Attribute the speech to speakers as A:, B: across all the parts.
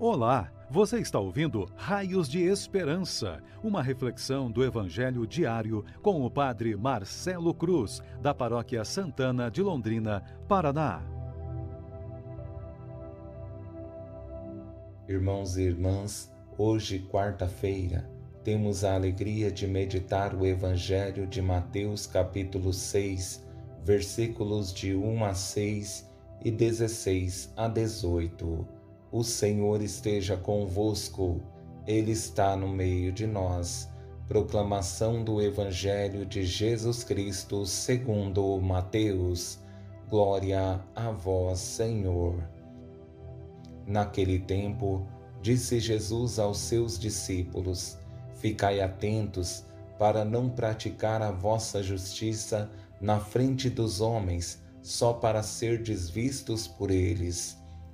A: Olá, você está ouvindo Raios de Esperança, uma reflexão do Evangelho diário com o Padre Marcelo Cruz, da Paróquia Santana de Londrina, Paraná.
B: Irmãos e irmãs, hoje, quarta-feira, temos a alegria de meditar o Evangelho de Mateus, capítulo 6, versículos de 1 a 6 e 16 a 18 o Senhor esteja convosco, Ele está no meio de nós. Proclamação do Evangelho de Jesus Cristo segundo Mateus. Glória a vós, Senhor. Naquele tempo, disse Jesus aos seus discípulos: Ficai atentos para não praticar a vossa justiça na frente dos homens, só para ser desvistos por eles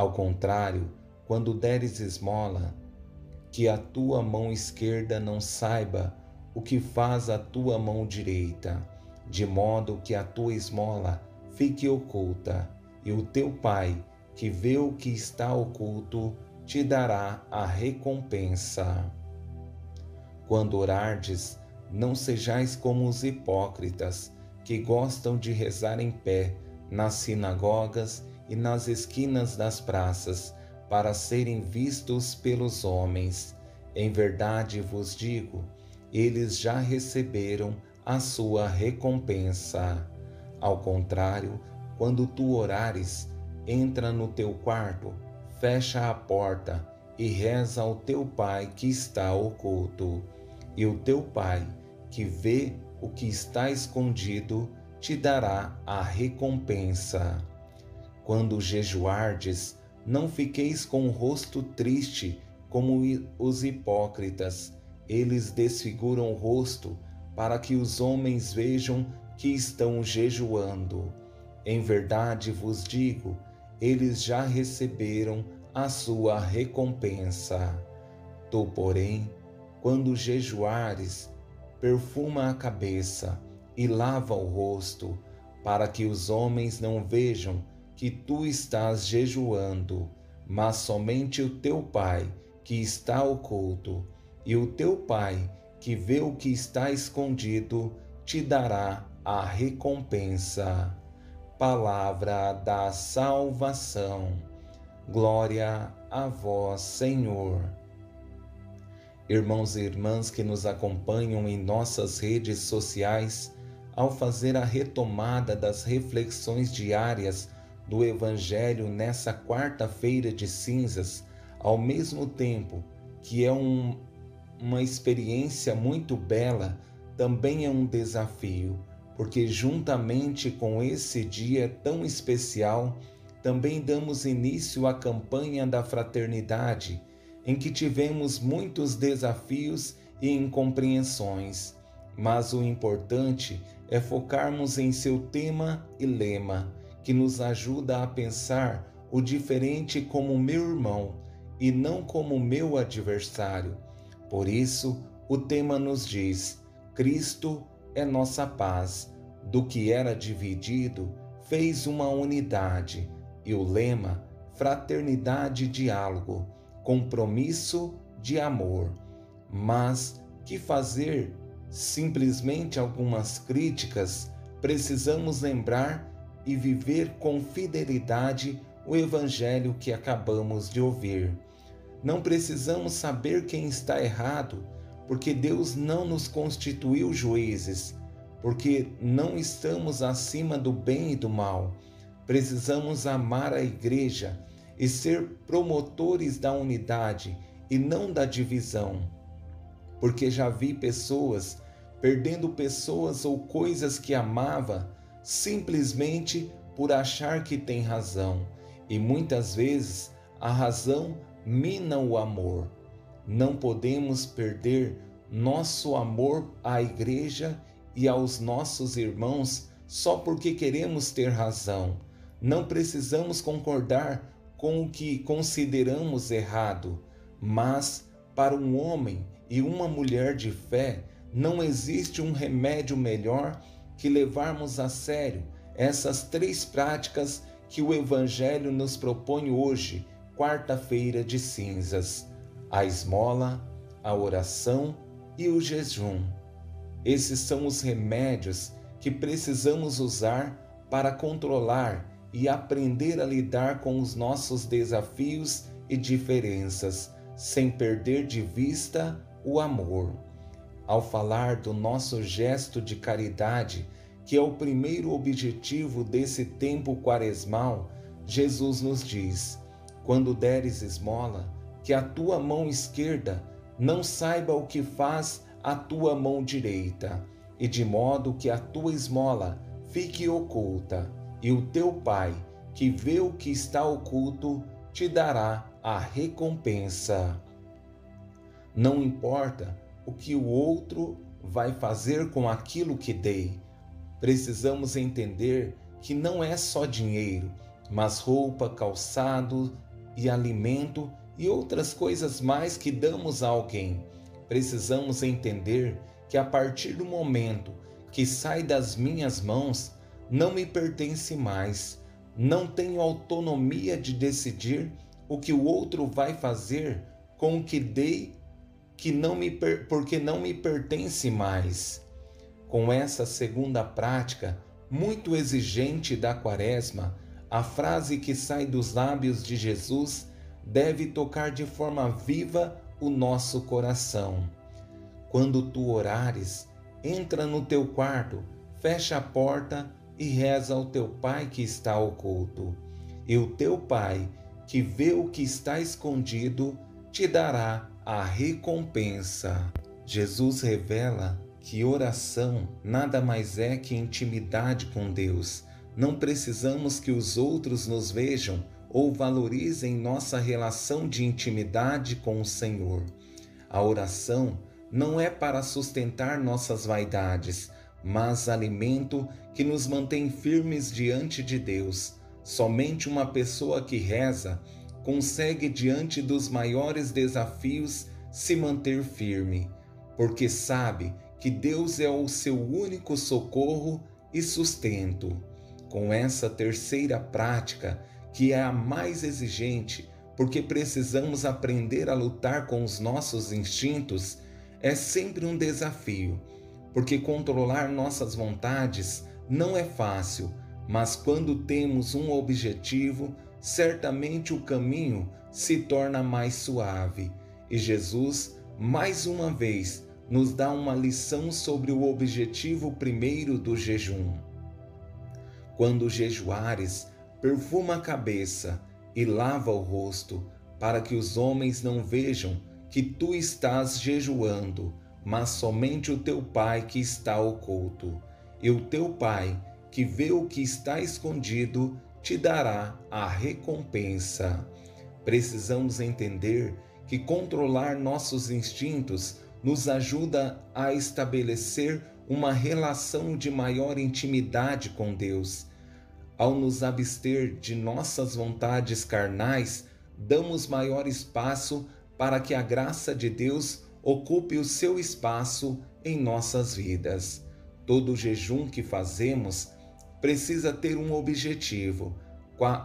B: Ao contrário, quando deres esmola, que a tua mão esquerda não saiba o que faz a tua mão direita, de modo que a tua esmola fique oculta, e o teu Pai, que vê o que está oculto, te dará a recompensa. Quando orardes, não sejais como os hipócritas, que gostam de rezar em pé nas sinagogas e nas esquinas das praças, para serem vistos pelos homens. Em verdade vos digo, eles já receberam a sua recompensa. Ao contrário, quando tu orares, entra no teu quarto, fecha a porta e reza ao teu Pai que está oculto. E o teu Pai, que vê o que está escondido, te dará a recompensa. Quando jejuardes, não fiqueis com o rosto triste como os hipócritas. Eles desfiguram o rosto para que os homens vejam que estão jejuando. Em verdade vos digo, eles já receberam a sua recompensa. Tu, porém, quando jejuares, perfuma a cabeça e lava o rosto, para que os homens não vejam que tu estás jejuando, mas somente o teu Pai, que está oculto, e o teu Pai, que vê o que está escondido, te dará a recompensa. Palavra da salvação. Glória a vós, Senhor. Irmãos e irmãs que nos acompanham em nossas redes sociais, ao fazer a retomada das reflexões diárias do Evangelho nessa quarta-feira de cinzas, ao mesmo tempo que é um, uma experiência muito bela, também é um desafio, porque juntamente com esse dia tão especial, também damos início à campanha da fraternidade, em que tivemos muitos desafios e incompreensões. Mas o importante é focarmos em seu tema e lema que nos ajuda a pensar o diferente como meu irmão e não como meu adversário. Por isso, o tema nos diz: Cristo é nossa paz. Do que era dividido, fez uma unidade. E o lema: fraternidade diálogo, compromisso de amor. Mas que fazer? Simplesmente algumas críticas? Precisamos lembrar e viver com fidelidade o Evangelho que acabamos de ouvir. Não precisamos saber quem está errado, porque Deus não nos constituiu juízes, porque não estamos acima do bem e do mal. Precisamos amar a Igreja e ser promotores da unidade e não da divisão. Porque já vi pessoas perdendo pessoas ou coisas que amava simplesmente por achar que tem razão, e muitas vezes a razão mina o amor, não podemos perder nosso amor à igreja e aos nossos irmãos só porque queremos ter razão. Não precisamos concordar com o que consideramos errado, mas para um homem e uma mulher de fé, não existe um remédio melhor que levarmos a sério essas três práticas que o Evangelho nos propõe hoje, quarta-feira de cinzas: a esmola, a oração e o jejum. Esses são os remédios que precisamos usar para controlar e aprender a lidar com os nossos desafios e diferenças, sem perder de vista o amor. Ao falar do nosso gesto de caridade, que é o primeiro objetivo desse tempo quaresmal, Jesus nos diz: quando deres esmola, que a tua mão esquerda não saiba o que faz a tua mão direita, e de modo que a tua esmola fique oculta, e o teu Pai, que vê o que está oculto, te dará a recompensa. Não importa o que o outro vai fazer com aquilo que dei, precisamos entender que não é só dinheiro, mas roupa, calçado e alimento e outras coisas mais que damos a alguém. Precisamos entender que a partir do momento que sai das minhas mãos, não me pertence mais. Não tenho autonomia de decidir o que o outro vai fazer com o que dei que não me porque não me pertence mais. Com essa segunda prática, muito exigente da Quaresma, a frase que sai dos lábios de Jesus deve tocar de forma viva o nosso coração. Quando tu orares, entra no teu quarto, fecha a porta e reza ao teu Pai que está oculto. E o teu Pai, que vê o que está escondido, te dará a recompensa. Jesus revela que oração nada mais é que intimidade com Deus. Não precisamos que os outros nos vejam ou valorizem nossa relação de intimidade com o Senhor. A oração não é para sustentar nossas vaidades, mas alimento que nos mantém firmes diante de Deus. Somente uma pessoa que reza consegue, diante dos maiores desafios, se manter firme, porque sabe que Deus é o seu único socorro e sustento. Com essa terceira prática, que é a mais exigente, porque precisamos aprender a lutar com os nossos instintos, é sempre um desafio, porque controlar nossas vontades não é fácil, mas quando temos um objetivo, certamente o caminho se torna mais suave. E Jesus, mais uma vez, nos dá uma lição sobre o objetivo primeiro do jejum. Quando jejuares, perfuma a cabeça e lava o rosto, para que os homens não vejam que tu estás jejuando, mas somente o teu Pai que está oculto. E o teu Pai, que vê o que está escondido, te dará a recompensa. Precisamos entender que controlar nossos instintos nos ajuda a estabelecer uma relação de maior intimidade com Deus. Ao nos abster de nossas vontades carnais, damos maior espaço para que a graça de Deus ocupe o seu espaço em nossas vidas. Todo jejum que fazemos precisa ter um objetivo.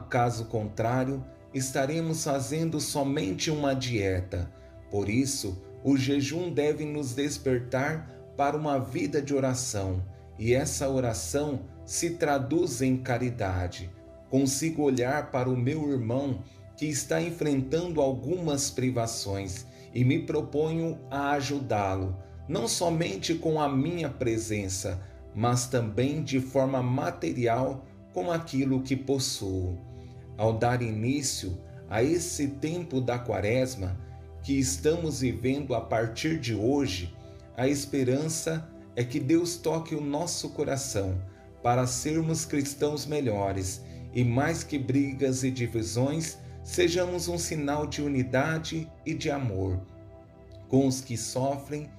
B: Caso contrário, estaremos fazendo somente uma dieta. Por isso, o jejum deve nos despertar para uma vida de oração, e essa oração se traduz em caridade. Consigo olhar para o meu irmão que está enfrentando algumas privações e me proponho a ajudá-lo, não somente com a minha presença, mas também de forma material com aquilo que possuo. Ao dar início a esse tempo da Quaresma, que estamos vivendo a partir de hoje, a esperança é que Deus toque o nosso coração para sermos cristãos melhores e mais que brigas e divisões, sejamos um sinal de unidade e de amor. com os que sofrem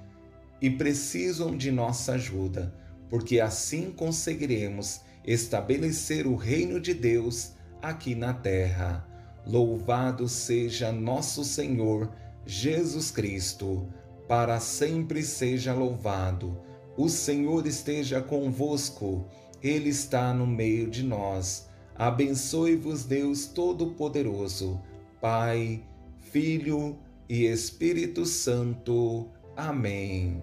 B: e precisam de nossa ajuda, porque assim conseguiremos estabelecer o reino de Deus aqui na terra. Louvado seja nosso Senhor Jesus Cristo, para sempre seja louvado. O Senhor esteja convosco, Ele está no meio de nós. Abençoe-vos, Deus Todo-Poderoso, Pai, Filho e Espírito Santo. Amém.